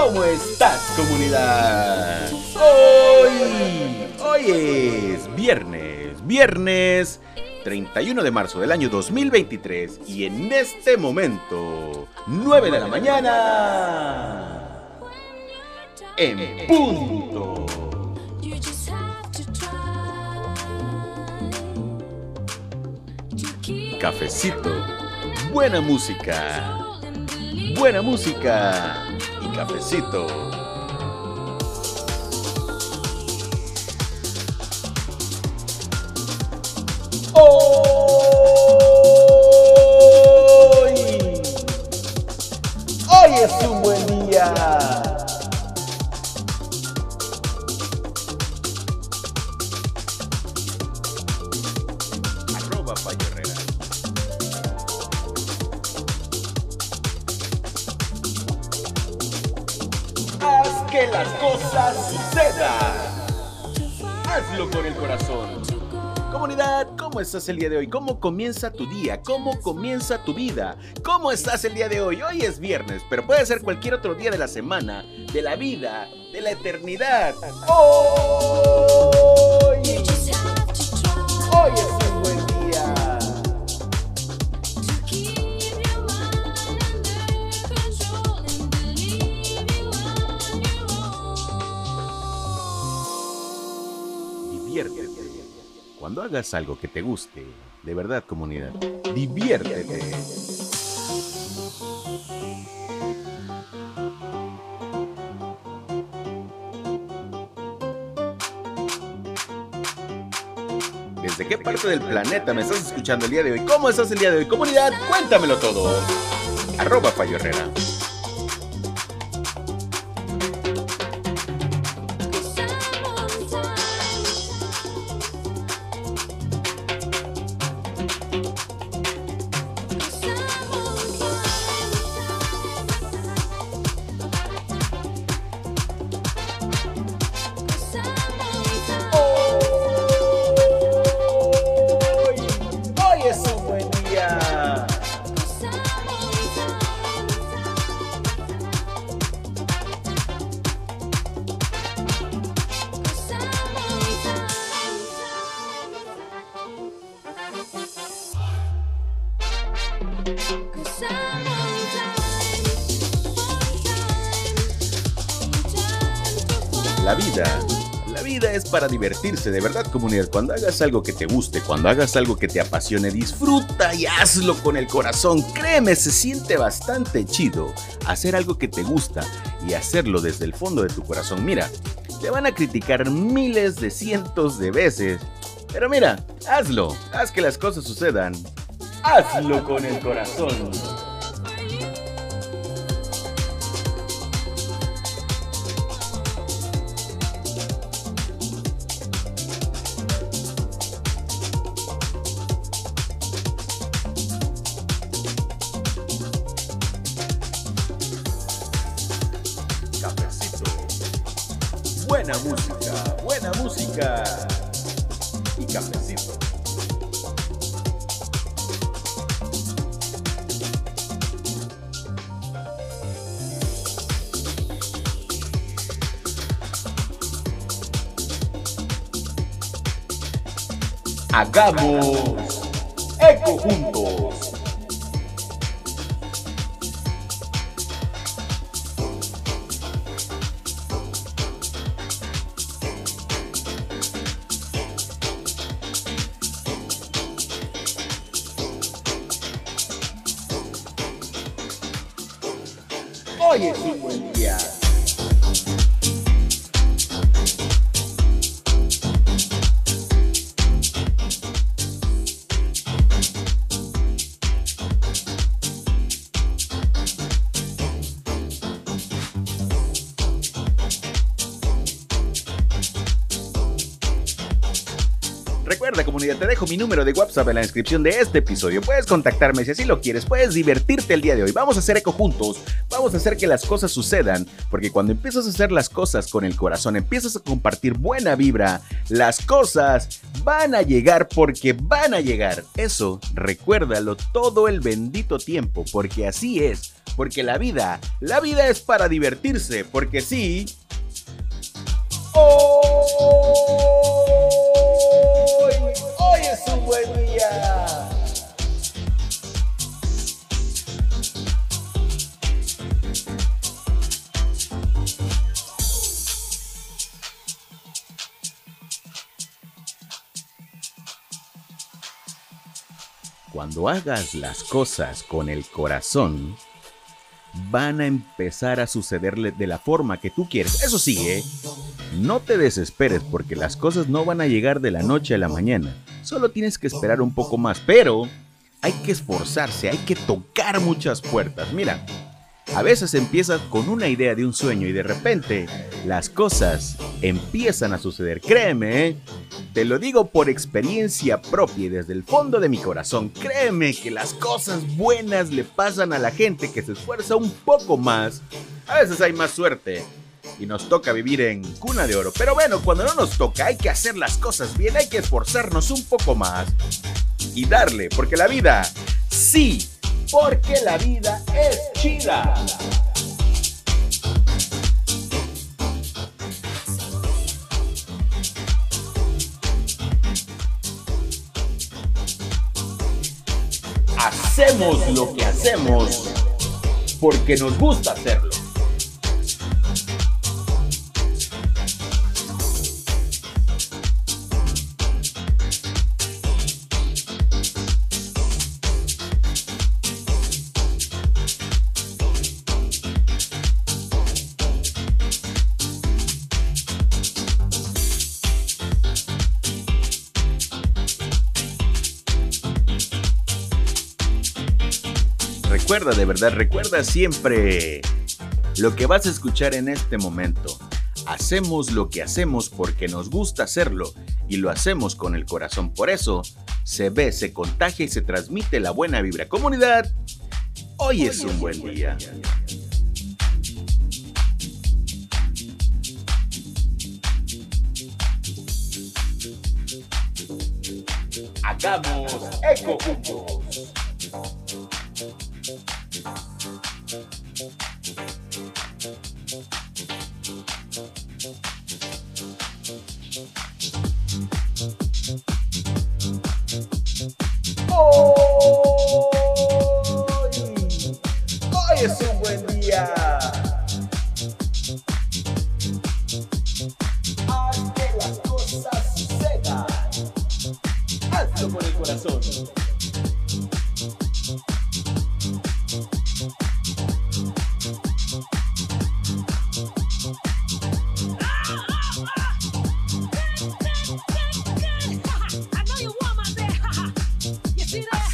¿Cómo estás, comunidad? Hoy, hoy es viernes, viernes 31 de marzo del año 2023 y en este momento, 9 de la mañana, en punto. Cafecito, buena música, buena música cafecito. Hoy, hoy es buen día. Hazlo con el corazón. Comunidad, ¿cómo estás el día de hoy? ¿Cómo comienza tu día? ¿Cómo comienza tu vida? ¿Cómo estás el día de hoy? Hoy es viernes, pero puede ser cualquier otro día de la semana, de la vida, de la eternidad. Hoy, hoy es Cuando hagas algo que te guste, de verdad comunidad, diviértete. ¿Desde qué parte del planeta me estás escuchando el día de hoy? ¿Cómo estás el día de hoy? Comunidad, cuéntamelo todo. Arroba. La vida, la vida es para divertirse, de verdad comunidad. Cuando hagas algo que te guste, cuando hagas algo que te apasione, disfruta y hazlo con el corazón. Créeme, se siente bastante chido hacer algo que te gusta y hacerlo desde el fondo de tu corazón. Mira, te van a criticar miles de cientos de veces. Pero mira, hazlo, haz que las cosas sucedan. Hazlo con el corazón. Buena música, buena música. Y cafecito. Hagamos eco juntos. Hoy es un buen día. Recuerda comunidad, te dejo mi número de WhatsApp en la descripción de este episodio. Puedes contactarme si así lo quieres, puedes divertirte el día de hoy. Vamos a hacer eco juntos, vamos a hacer que las cosas sucedan, porque cuando empiezas a hacer las cosas con el corazón, empiezas a compartir buena vibra, las cosas van a llegar porque van a llegar. Eso recuérdalo todo el bendito tiempo, porque así es porque la vida, la vida es para divertirse, porque sí. Hoy, Cuando hagas las cosas con el corazón, van a empezar a sucederle de la forma que tú quieres. Eso sí, ¿eh? No te desesperes porque las cosas no van a llegar de la noche a la mañana. Solo tienes que esperar un poco más, pero hay que esforzarse, hay que tocar muchas puertas. Mira, a veces empiezas con una idea de un sueño y de repente las cosas empiezan a suceder. Créeme, ¿eh? te lo digo por experiencia propia y desde el fondo de mi corazón. Créeme que las cosas buenas le pasan a la gente que se esfuerza un poco más. A veces hay más suerte y nos toca vivir en cuna de oro. Pero bueno, cuando no nos toca hay que hacer las cosas bien, hay que esforzarnos un poco más y darle, porque la vida sí porque la vida es chida. Hacemos lo que hacemos porque nos gusta hacerlo. Recuerda, de verdad, recuerda siempre lo que vas a escuchar en este momento. Hacemos lo que hacemos porque nos gusta hacerlo y lo hacemos con el corazón. Por eso se ve, se contagia y se transmite la buena vibra. Comunidad, hoy es un buen día. Hagamos eco.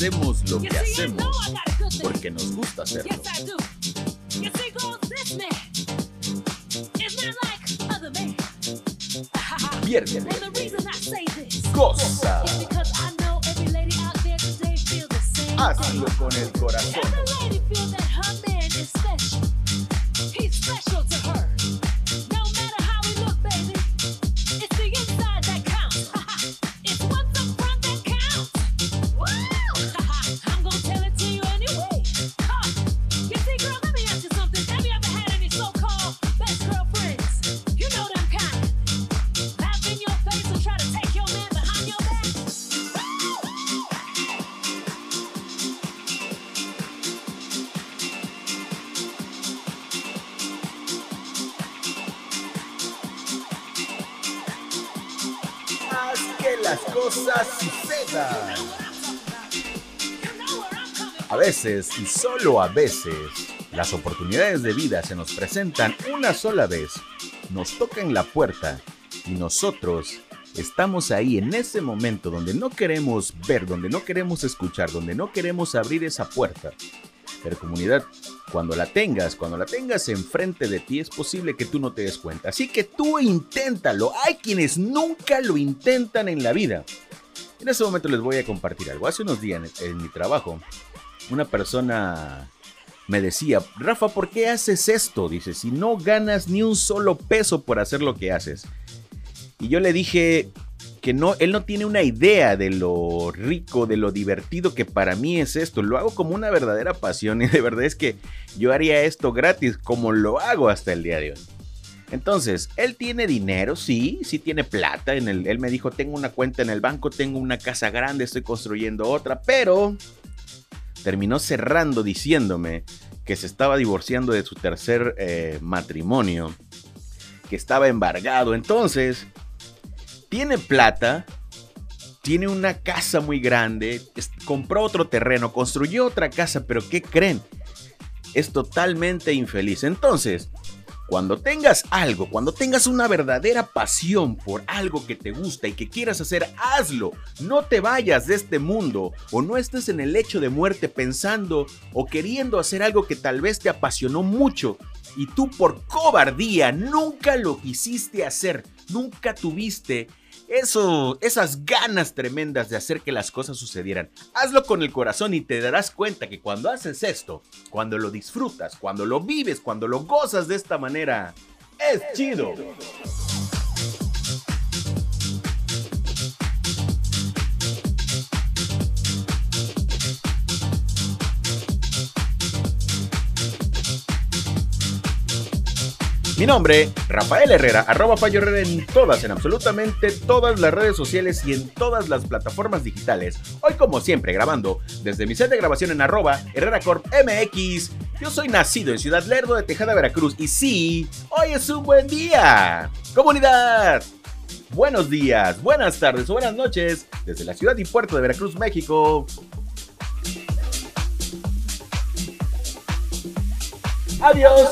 Hacemos lo que hacemos porque nos gusta hacerlo. Viernes. Goza. Hazlo con el corazón. Las cosas sucedan. A veces, y solo a veces, las oportunidades de vida se nos presentan una sola vez, nos tocan la puerta y nosotros estamos ahí en ese momento donde no queremos ver, donde no queremos escuchar, donde no queremos abrir esa puerta. Pero comunidad, cuando la tengas, cuando la tengas enfrente de ti, es posible que tú no te des cuenta. Así que tú inténtalo. Hay quienes nunca lo intentan en la vida. En este momento les voy a compartir algo. Hace unos días en, en mi trabajo, una persona me decía, Rafa, ¿por qué haces esto? Dice, si no ganas ni un solo peso por hacer lo que haces. Y yo le dije, que no, él no tiene una idea de lo rico, de lo divertido que para mí es esto. Lo hago como una verdadera pasión y de verdad es que yo haría esto gratis como lo hago hasta el día de hoy. Entonces, él tiene dinero, sí, sí tiene plata. En él me dijo, tengo una cuenta en el banco, tengo una casa grande, estoy construyendo otra, pero terminó cerrando diciéndome que se estaba divorciando de su tercer eh, matrimonio, que estaba embargado. Entonces, tiene plata, tiene una casa muy grande, compró otro terreno, construyó otra casa, pero ¿qué creen? Es totalmente infeliz. Entonces, cuando tengas algo, cuando tengas una verdadera pasión por algo que te gusta y que quieras hacer, hazlo. No te vayas de este mundo o no estés en el hecho de muerte pensando o queriendo hacer algo que tal vez te apasionó mucho y tú por cobardía nunca lo quisiste hacer, nunca tuviste eso, esas ganas tremendas de hacer que las cosas sucedieran. Hazlo con el corazón y te darás cuenta que cuando haces esto, cuando lo disfrutas, cuando lo vives, cuando lo gozas de esta manera, es chido. Mi nombre, Rafael Herrera, arroba Fallo Herrera en todas, en absolutamente todas las redes sociales y en todas las plataformas digitales. Hoy, como siempre, grabando desde mi set de grabación en arroba Herrera Corp MX. Yo soy nacido en Ciudad Lerdo de Tejada, Veracruz. Y sí, hoy es un buen día. ¡Comunidad! Buenos días, buenas tardes o buenas noches desde la ciudad y puerto de Veracruz, México. Adiós.